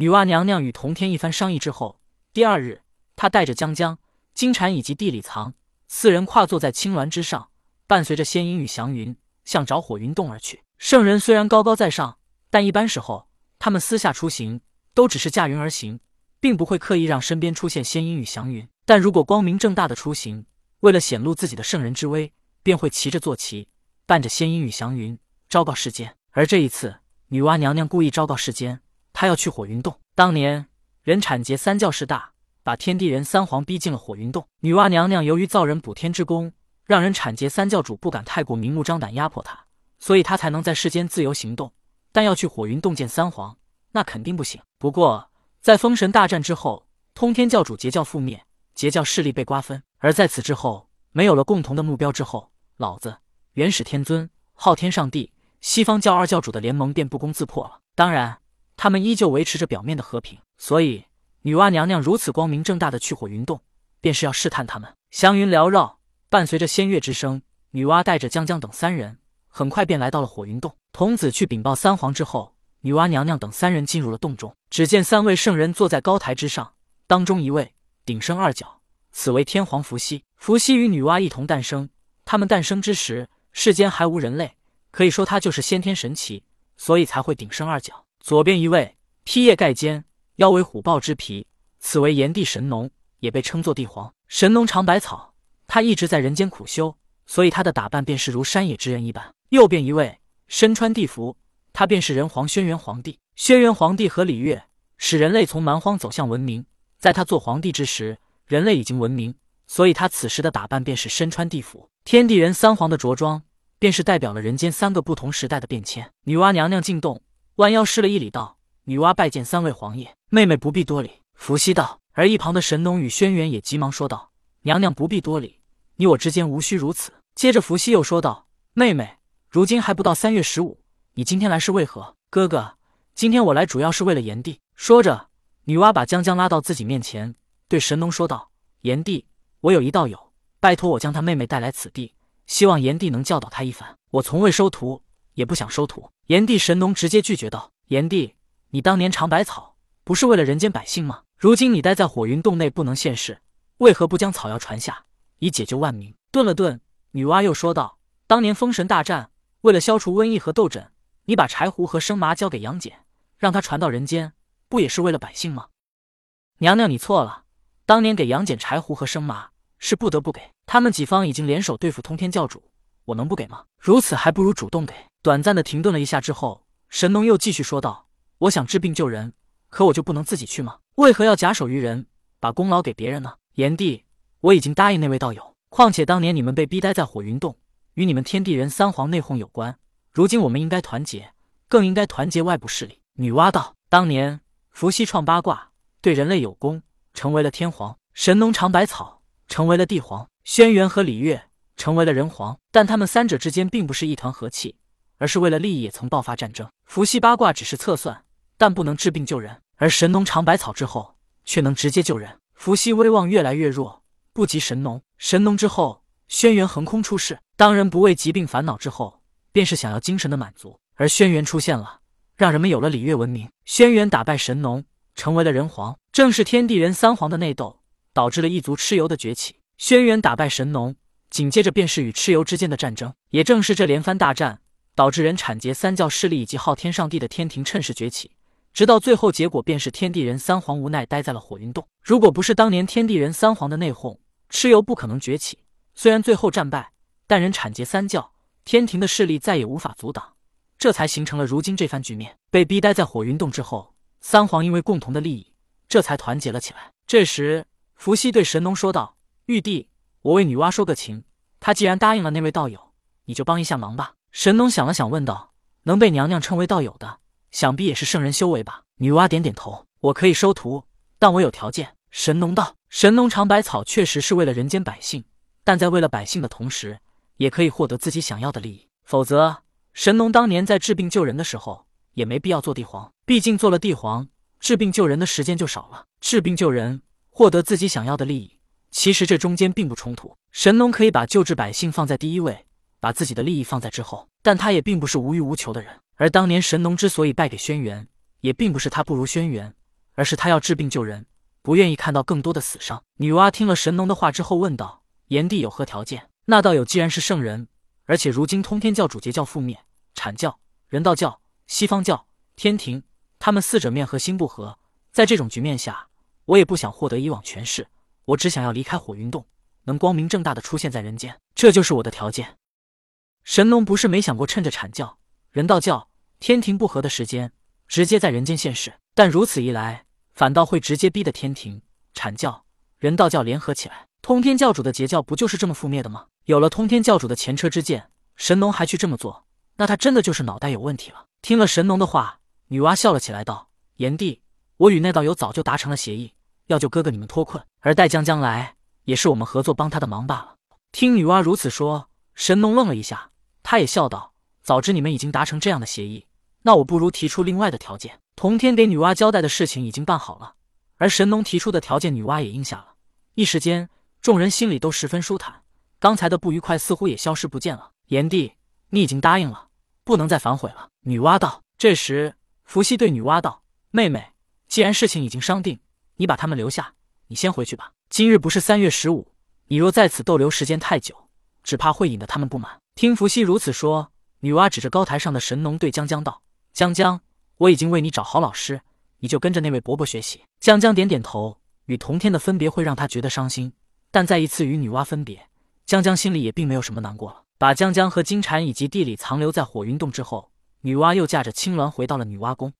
女娲娘娘与同天一番商议之后，第二日，她带着江江、金蝉以及地里藏四人跨坐在青鸾之上，伴随着仙音与祥云，向着火云洞而去。圣人虽然高高在上，但一般时候他们私下出行都只是驾云而行，并不会刻意让身边出现仙音与祥云。但如果光明正大的出行，为了显露自己的圣人之威，便会骑着坐骑，伴着仙音与祥云，昭告世间。而这一次，女娲娘娘故意昭告世间，他要去火云洞。当年人产劫三教势大，把天地人三皇逼进了火云洞。女娲娘娘由于造人补天之功，让人产劫三教主不敢太过明目张胆压迫她。所以他才能在世间自由行动，但要去火云洞见三皇，那肯定不行。不过，在封神大战之后，通天教主截教覆灭，截教势力被瓜分。而在此之后，没有了共同的目标之后，老子、元始天尊、昊天上帝、西方教二教主的联盟便不攻自破了。当然，他们依旧维持着表面的和平。所以，女娲娘娘如此光明正大的去火云洞，便是要试探他们。祥云缭绕，伴随着仙乐之声，女娲带着江江等三人。很快便来到了火云洞。童子去禀报三皇之后，女娲娘娘等三人进入了洞中。只见三位圣人坐在高台之上，当中一位顶生二角，此为天皇伏羲。伏羲与女娲一同诞生，他们诞生之时，世间还无人类，可以说他就是先天神奇，所以才会顶生二角。左边一位披叶盖肩，腰围虎豹之皮，此为炎帝神农，也被称作帝皇。神农尝百草，他一直在人间苦修，所以他的打扮便是如山野之人一般。右边一位身穿地服，他便是人皇轩辕皇帝。轩辕皇帝和礼乐使人类从蛮荒走向文明，在他做皇帝之时，人类已经文明，所以他此时的打扮便是身穿地服。天地人三皇的着装，便是代表了人间三个不同时代的变迁。女娲娘娘进洞，弯腰施了一礼，道：“女娲拜见三位皇爷，妹妹不必多礼。”伏羲道，而一旁的神农与轩辕也急忙说道：“娘娘不必多礼，你我之间无需如此。”接着伏羲又说道：“妹妹。”如今还不到三月十五，你今天来是为何？哥哥，今天我来主要是为了炎帝。说着，女娲把江江拉到自己面前，对神农说道：“炎帝，我有一道友，拜托我将他妹妹带来此地，希望炎帝能教导他一番。我从未收徒，也不想收徒。”炎帝神农直接拒绝道：“炎帝，你当年尝百草，不是为了人间百姓吗？如今你待在火云洞内不能现世，为何不将草药传下，以解救万民？”顿了顿，女娲又说道：“当年封神大战。”为了消除瘟疫和痘疹，你把柴胡和生麻交给杨戬，让他传到人间，不也是为了百姓吗？娘娘，你错了。当年给杨戬柴胡和生麻是不得不给，他们几方已经联手对付通天教主，我能不给吗？如此还不如主动给。短暂的停顿了一下之后，神农又继续说道：“我想治病救人，可我就不能自己去吗？为何要假手于人，把功劳给别人呢？”炎帝，我已经答应那位道友。况且当年你们被逼待在火云洞。与你们天地人三皇内讧有关，如今我们应该团结，更应该团结外部势力。女娲道：“当年伏羲创八卦，对人类有功，成为了天皇；神农尝百草，成为了帝皇；轩辕和礼乐成为了人皇。但他们三者之间并不是一团和气，而是为了利益也曾爆发战争。伏羲八卦只是测算，但不能治病救人；而神农尝百草之后，却能直接救人。伏羲威望越来越弱，不及神农。神农之后，轩辕横空出世。”当人不为疾病烦恼之后，便是想要精神的满足。而轩辕出现了，让人们有了礼乐文明。轩辕打败神农，成为了人皇。正是天地人三皇的内斗，导致了一族蚩尤的崛起。轩辕打败神农，紧接着便是与蚩尤之间的战争。也正是这连番大战，导致人产劫三教势力以及昊天上帝的天庭趁势崛起。直到最后结果，便是天地人三皇无奈待在了火云洞。如果不是当年天地人三皇的内讧，蚩尤不可能崛起。虽然最后战败。但人产劫三教，天庭的势力再也无法阻挡，这才形成了如今这番局面。被逼待在火云洞之后，三皇因为共同的利益，这才团结了起来。这时，伏羲对神农说道：“玉帝，我为女娲说个情，她既然答应了那位道友，你就帮一下忙吧。”神农想了想，问道：“能被娘娘称为道友的，想必也是圣人修为吧？”女娲点点头：“我可以收徒，但我有条件。”神农道：“神农尝百草确实是为了人间百姓，但在为了百姓的同时。”也可以获得自己想要的利益，否则神农当年在治病救人的时候也没必要做帝皇。毕竟做了帝皇，治病救人的时间就少了。治病救人，获得自己想要的利益，其实这中间并不冲突。神农可以把救治百姓放在第一位，把自己的利益放在之后，但他也并不是无欲无求的人。而当年神农之所以败给轩辕，也并不是他不如轩辕，而是他要治病救人，不愿意看到更多的死伤。女娲听了神农的话之后问道：“炎帝有何条件？”那道友既然是圣人，而且如今通天教主截教覆灭，阐教、人道教、西方教、天庭，他们四者面和心不和，在这种局面下，我也不想获得以往权势，我只想要离开火云洞，能光明正大的出现在人间，这就是我的条件。神农不是没想过趁着阐教、人道教、天庭不和的时间，直接在人间现世，但如此一来，反倒会直接逼得天庭、阐教、人道教联合起来。通天教主的截教不就是这么覆灭的吗？有了通天教主的前车之鉴，神农还去这么做，那他真的就是脑袋有问题了。听了神农的话，女娲笑了起来，道：“炎帝，我与那道友早就达成了协议，要救哥哥你们脱困，而待将将来，也是我们合作帮他的忙罢了。”听女娲如此说。神农愣了一下，他也笑道：“早知你们已经达成这样的协议，那我不如提出另外的条件。”同天给女娲交代的事情已经办好了，而神农提出的条件，女娲也应下了。一时间，众人心里都十分舒坦，刚才的不愉快似乎也消失不见了。炎帝，你已经答应了，不能再反悔了。”女娲道。这时，伏羲对女娲道：“妹妹，既然事情已经商定，你把他们留下，你先回去吧。今日不是三月十五，你若在此逗留时间太久。”只怕会引得他们不满。听伏羲如此说，女娲指着高台上的神农对江江道：“江江，我已经为你找好老师，你就跟着那位伯伯学习。”江江点点头。与同天的分别会让他觉得伤心，但再一次与女娲分别，江江心里也并没有什么难过了。把江江和金蝉以及地里藏留在火云洞之后，女娲又驾着青鸾回到了女娲宫。